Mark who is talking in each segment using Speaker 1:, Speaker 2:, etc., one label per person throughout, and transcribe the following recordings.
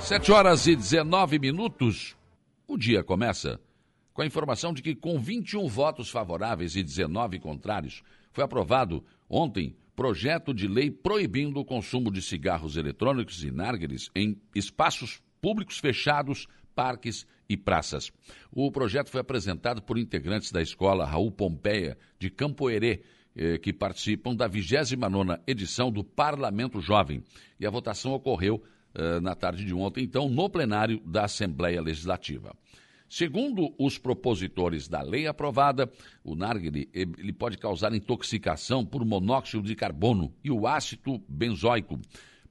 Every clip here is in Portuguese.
Speaker 1: Sete horas e 19 minutos. O dia começa com a informação de que, com 21 votos favoráveis e 19 contrários, foi aprovado ontem projeto de lei proibindo o consumo de cigarros eletrônicos e narguilés em espaços públicos fechados, parques e praças. O projeto foi apresentado por integrantes da escola Raul Pompeia de Campoerê, eh, que participam da 29ª edição do Parlamento Jovem. E a votação ocorreu eh, na tarde de ontem, então, no plenário da Assembleia Legislativa. Segundo os propositores da lei aprovada, o narguile ele pode causar intoxicação por monóxido de carbono e o ácido benzoico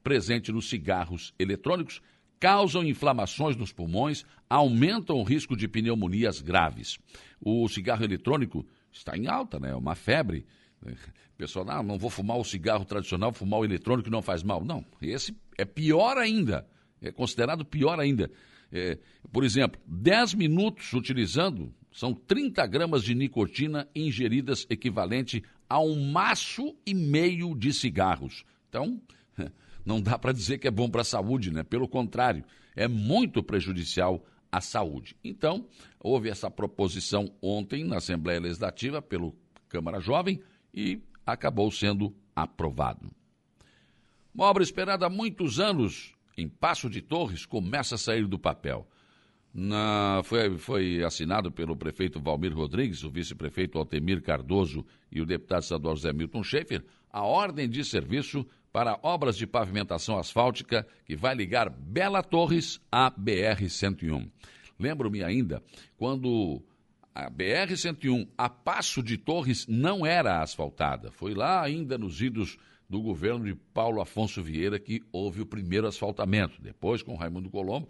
Speaker 1: presente nos cigarros eletrônicos causam inflamações nos pulmões, aumentam o risco de pneumonias graves. O cigarro eletrônico está em alta, né? É uma febre. O pessoal, não, não vou fumar o cigarro tradicional, fumar o eletrônico não faz mal. Não, esse é pior ainda. É considerado pior ainda. É, por exemplo, 10 minutos utilizando são 30 gramas de nicotina ingeridas equivalente a um maço e meio de cigarros. Então, não dá para dizer que é bom para a saúde, né? Pelo contrário, é muito prejudicial à saúde. Então, houve essa proposição ontem na Assembleia Legislativa pelo Câmara Jovem e acabou sendo aprovado. Uma obra esperada há muitos anos em Passo de Torres começa a sair do papel. Na, foi, foi assinado pelo prefeito Valmir Rodrigues, o vice-prefeito Altemir Cardoso e o deputado estadual José Milton Schaefer, a ordem de serviço para obras de pavimentação asfáltica que vai ligar Bela Torres à BR-101. Lembro-me ainda quando a BR-101 a Passo de Torres não era asfaltada. Foi lá ainda nos idos do governo de Paulo Afonso Vieira que houve o primeiro asfaltamento. Depois, com Raimundo Colombo,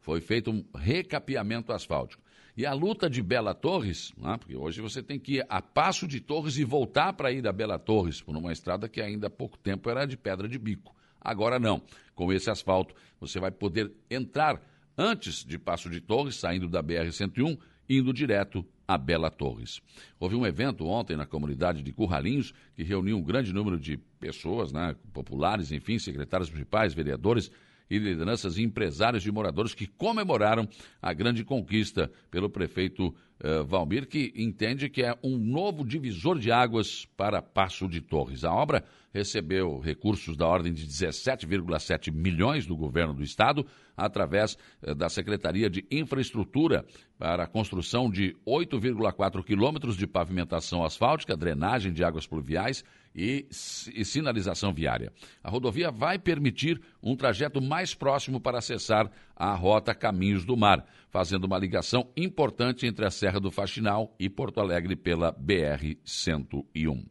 Speaker 1: foi feito um recapeamento asfáltico. E a luta de Bela Torres, né, porque hoje você tem que ir a Passo de Torres e voltar para ir a Bela Torres, por uma estrada que ainda há pouco tempo era de pedra de bico. Agora não. Com esse asfalto, você vai poder entrar antes de Passo de Torres, saindo da BR-101, indo direto a Bela Torres. Houve um evento ontem na comunidade de Curralinhos que reuniu um grande número de pessoas, né, populares, enfim, secretários municipais, vereadores e lideranças e empresários de moradores que comemoraram a grande conquista pelo prefeito eh, Valmir, que entende que é um novo divisor de águas para Passo de Torres. A obra recebeu recursos da ordem de 17,7 milhões do governo do estado, através eh, da Secretaria de Infraestrutura, para a construção de 8,4 quilômetros de pavimentação asfáltica, drenagem de águas pluviais e, e sinalização viária. A rodovia vai permitir um trajeto mais próximo para acessar a rota Caminhos do Mar, fazendo uma ligação importante entre a Serra do Faxinal e Porto Alegre pela BR-101.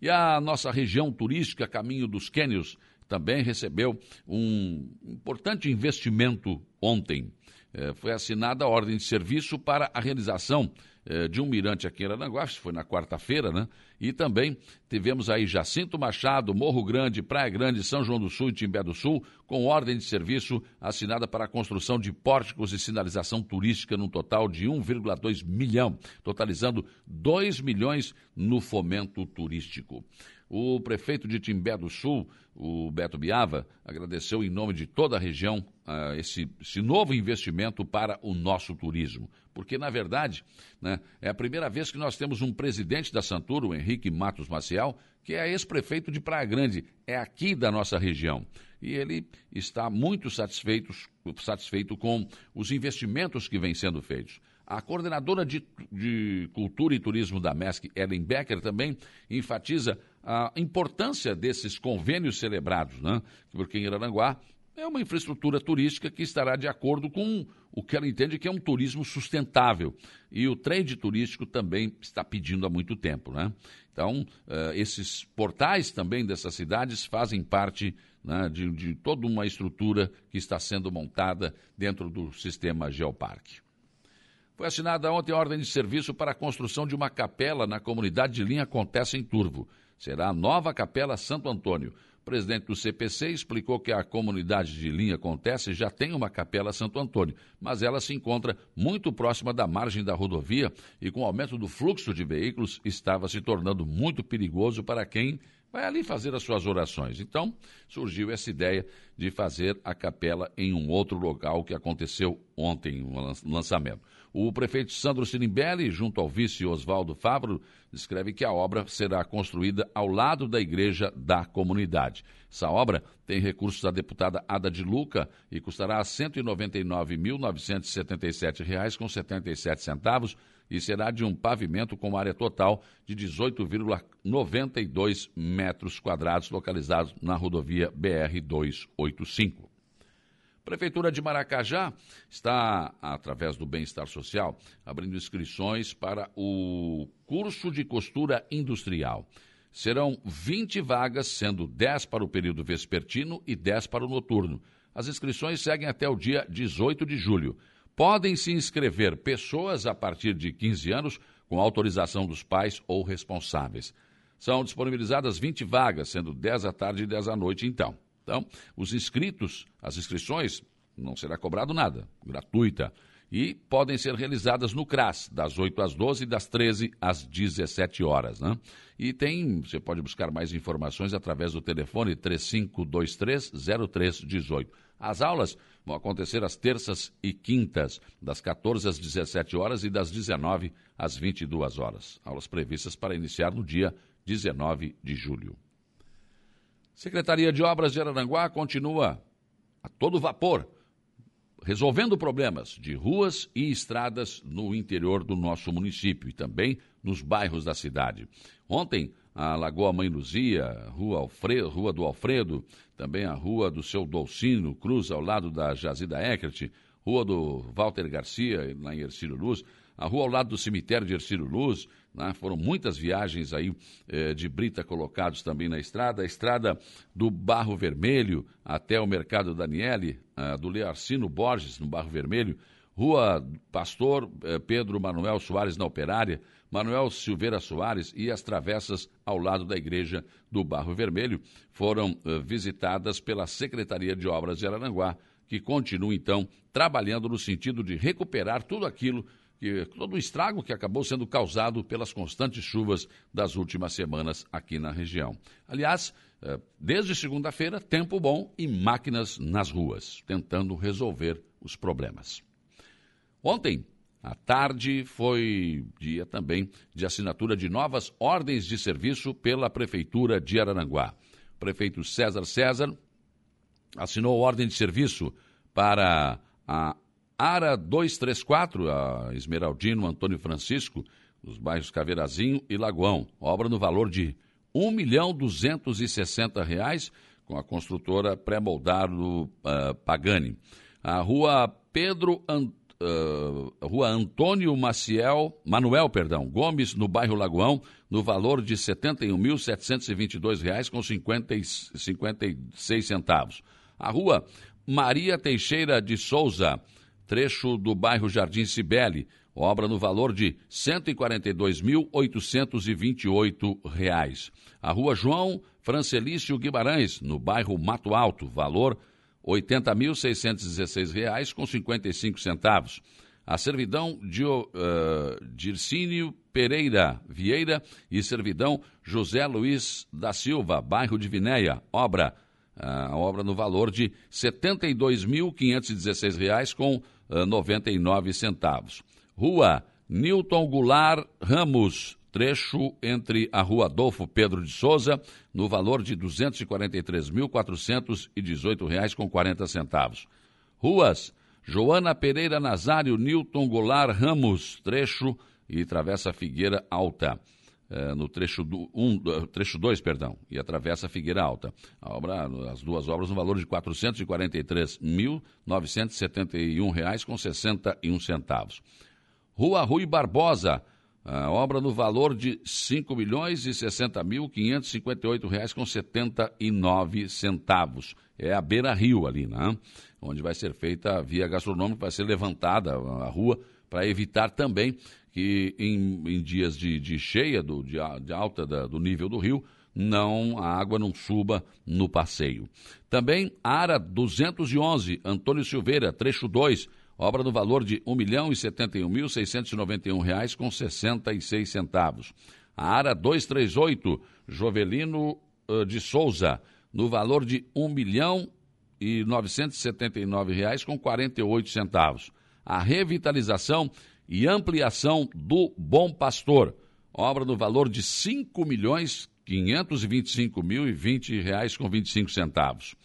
Speaker 1: E a nossa região turística Caminho dos Quênios também recebeu um importante investimento ontem. É, foi assinada a ordem de serviço para a realização é, de um mirante aqui em Aranaguá, foi na quarta-feira, né? E também tivemos aí Jacinto Machado, Morro Grande, Praia Grande, São João do Sul e Timbé do Sul, com ordem de serviço assinada para a construção de pórticos e sinalização turística num total de 1,2 milhão, totalizando 2 milhões no fomento turístico. O prefeito de Timbé do Sul, o Beto Biava, agradeceu em nome de toda a região uh, esse, esse, novo investimento para o nosso turismo. Porque, na verdade, né, é a primeira vez que nós temos um presidente da Santura, o Henrique Matos Maciel, que é ex-prefeito de Praia Grande, é aqui da nossa região. E ele está muito satisfeito, satisfeito com os investimentos que vêm sendo feitos. A coordenadora de, de, Cultura e Turismo da MESC, Ellen Becker, também enfatiza a importância desses convênios celebrados, né? porque em Araranguá é uma infraestrutura turística que estará de acordo com o que ela entende que é um turismo sustentável. E o trade turístico também está pedindo há muito tempo. Né? Então, uh, esses portais também dessas cidades fazem parte né, de, de toda uma estrutura que está sendo montada dentro do sistema Geoparque. Foi assinada ontem a ordem de serviço para a construção de uma capela na comunidade de Linha Acontece em Turvo. Será a nova Capela Santo Antônio. O presidente do CPC explicou que a comunidade de Linha Acontece já tem uma Capela Santo Antônio, mas ela se encontra muito próxima da margem da rodovia e com o aumento do fluxo de veículos estava se tornando muito perigoso para quem vai ali fazer as suas orações. Então, surgiu essa ideia de fazer a capela em um outro local que aconteceu ontem, um lançamento. O prefeito Sandro Sirimbelli, junto ao vice Oswaldo Fávaro, descreve que a obra será construída ao lado da igreja da comunidade. Essa obra tem recursos da deputada Ada de Luca e custará R$ 199.977,77 e será de um pavimento com área total de 18,92 metros quadrados, localizado na rodovia BR-285. Prefeitura de Maracajá está, através do Bem-Estar Social, abrindo inscrições para o curso de costura industrial. Serão 20 vagas, sendo 10 para o período vespertino e 10 para o noturno. As inscrições seguem até o dia 18 de julho. Podem se inscrever pessoas a partir de 15 anos com autorização dos pais ou responsáveis. São disponibilizadas 20 vagas, sendo 10 à tarde e 10 à noite, então. Então, os inscritos, as inscrições, não será cobrado nada, gratuita. E podem ser realizadas no CRAS, das 8 às 12 e das 13 às 17 horas. Né? E tem, você pode buscar mais informações através do telefone 3523-0318. As aulas vão acontecer às terças e quintas, das 14 às 17 horas e das 19 às 22 horas. Aulas previstas para iniciar no dia 19 de julho. Secretaria de Obras de Araranguá continua a todo vapor, resolvendo problemas de ruas e estradas no interior do nosso município e também nos bairros da cidade. Ontem, a Lagoa Mãe Luzia, Rua, Alfredo, Rua do Alfredo, também a Rua do Seu Dolcino Cruz, ao lado da Jazida Eckert, Rua do Walter Garcia, lá em Ercílio Luz, a rua ao lado do cemitério de Ercílio Luz, né? foram muitas viagens aí eh, de brita colocados também na estrada, a estrada do Barro Vermelho até o Mercado Daniele, uh, do Learcino Borges, no Barro Vermelho, Rua Pastor eh, Pedro Manuel Soares na Operária, Manuel Silveira Soares e as travessas ao lado da igreja do Barro Vermelho foram eh, visitadas pela Secretaria de Obras de Araranguá, que continua então trabalhando no sentido de recuperar tudo aquilo que todo o estrago que acabou sendo causado pelas constantes chuvas das últimas semanas aqui na região. Aliás, eh, desde segunda-feira, tempo bom e máquinas nas ruas, tentando resolver os problemas. Ontem, à tarde, foi dia também de assinatura de novas ordens de serviço pela Prefeitura de Araranguá. Prefeito César César assinou ordem de serviço para a Ara 234, a Esmeraldino Antônio Francisco, nos bairros Caveirazinho e Lagoão. Obra no valor de R$ 1 milhão 260 reais, com a construtora pré-moldado uh, Pagani. A rua Pedro uh, Rua Antônio Maciel, Manuel, perdão, Gomes, no bairro Lagoão, no valor de R$ 71.722,56 com 56 centavos. A rua Maria Teixeira de Souza, trecho do bairro Jardim Cibele, obra no valor de R$ 142.828. A rua João Francelício Guimarães, no bairro Mato Alto, valor R$ 80.616,55. com 55 centavos. A servidão de uh, Dircínio Pereira Vieira e servidão José Luiz da Silva, bairro de Vinéia, obra a obra no valor de R$ 72.516 com 99 centavos. Rua Newton Goulart Ramos, trecho entre a Rua Adolfo Pedro de Souza, no valor de R$ 243.418,40 centavos. Ruas Joana Pereira Nazário, Newton Goulart Ramos, trecho e Travessa Figueira Alta. É, no trecho 2, um, trecho dois, perdão, e atravessa Figueira Alta. A obra, as duas obras no valor de R$ 443.971,61 com 61 centavos. Rua Rui Barbosa, a obra no valor de R$ 5 milhões e 60 mil 558 reais com 79 centavos. É a Beira Rio ali, né? Onde vai ser feita a via gastronômica, vai ser levantada a rua para evitar também que em, em dias de, de cheia, do, de, de alta da, do nível do rio, não a água não suba no passeio. Também Ara 211, Antônio Silveira, trecho 2, obra no valor de 1.071.691 reais com 66 centavos. A Ara 238, Jovelino de Souza, no valor de R$ 1 milhão e 979 reais com 48 centavos. A revitalização e ampliação do Bom Pastor, obra no valor de R$ 5 milhões 525 mil e 20 reais com 25 centavos.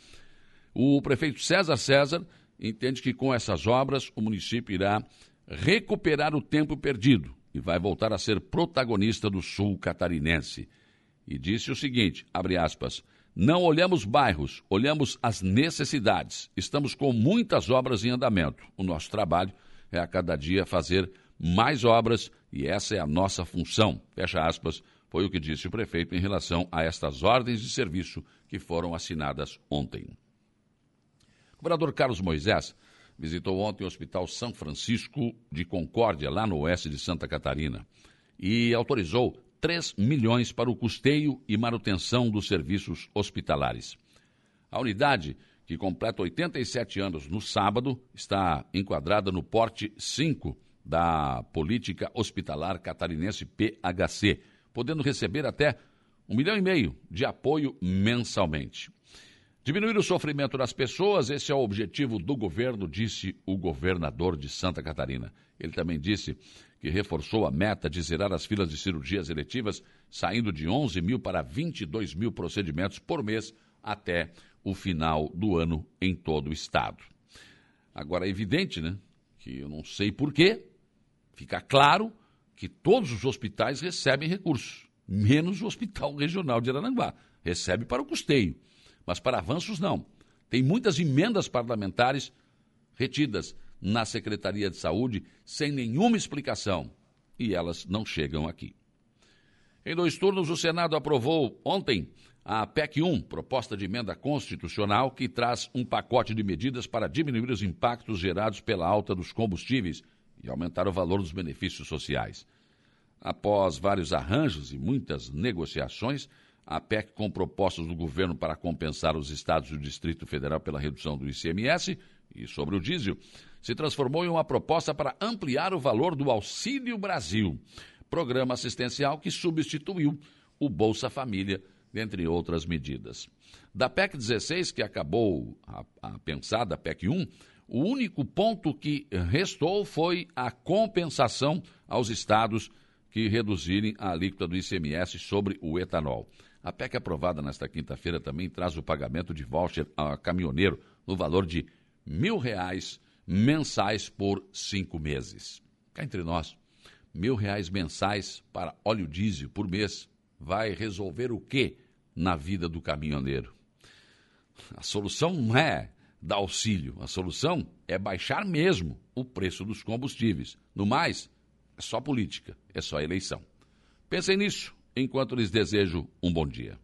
Speaker 1: O prefeito César César entende que com essas obras o município irá recuperar o tempo perdido e vai voltar a ser protagonista do sul catarinense. E disse o seguinte, abre aspas, não olhamos bairros, olhamos as necessidades. Estamos com muitas obras em andamento. O nosso trabalho a cada dia fazer mais obras e essa é a nossa função. Fecha aspas, foi o que disse o prefeito em relação a estas ordens de serviço que foram assinadas ontem. O governador Carlos Moisés visitou ontem o Hospital São Francisco de Concórdia, lá no oeste de Santa Catarina, e autorizou 3 milhões para o custeio e manutenção dos serviços hospitalares. A unidade, que completa 87 anos no sábado, está enquadrada no porte 5 da Política Hospitalar Catarinense PHC, podendo receber até um milhão e meio de apoio mensalmente. Diminuir o sofrimento das pessoas, esse é o objetivo do governo, disse o governador de Santa Catarina. Ele também disse que reforçou a meta de zerar as filas de cirurgias eletivas, saindo de 11 mil para 22 mil procedimentos por mês até o final do ano em todo o estado. Agora, é evidente, né, que eu não sei porquê, fica claro que todos os hospitais recebem recursos, menos o Hospital Regional de Arananguá. Recebe para o custeio mas para avanços não. Tem muitas emendas parlamentares retidas na Secretaria de Saúde sem nenhuma explicação e elas não chegam aqui. Em dois turnos, o Senado aprovou ontem a PEC 1, proposta de emenda constitucional, que traz um pacote de medidas para diminuir os impactos gerados pela alta dos combustíveis e aumentar o valor dos benefícios sociais. Após vários arranjos e muitas negociações, a PEC com propostas do governo para compensar os estados e o Distrito Federal pela redução do ICMS e sobre o diesel, se transformou em uma proposta para ampliar o valor do Auxílio Brasil, programa assistencial que substituiu o Bolsa Família, dentre outras medidas. Da PEC 16, que acabou a, a pensada PEC 1, o único ponto que restou foi a compensação aos estados que reduzirem a alíquota do ICMS sobre o etanol. A PEC aprovada nesta quinta-feira também traz o pagamento de voucher a caminhoneiro no valor de mil reais mensais por cinco meses. Cá entre nós, mil reais mensais para óleo diesel por mês vai resolver o que na vida do caminhoneiro? A solução não é dar auxílio, a solução é baixar mesmo o preço dos combustíveis. No mais, é só política, é só eleição. Pensem nisso enquanto lhes desejo um bom dia.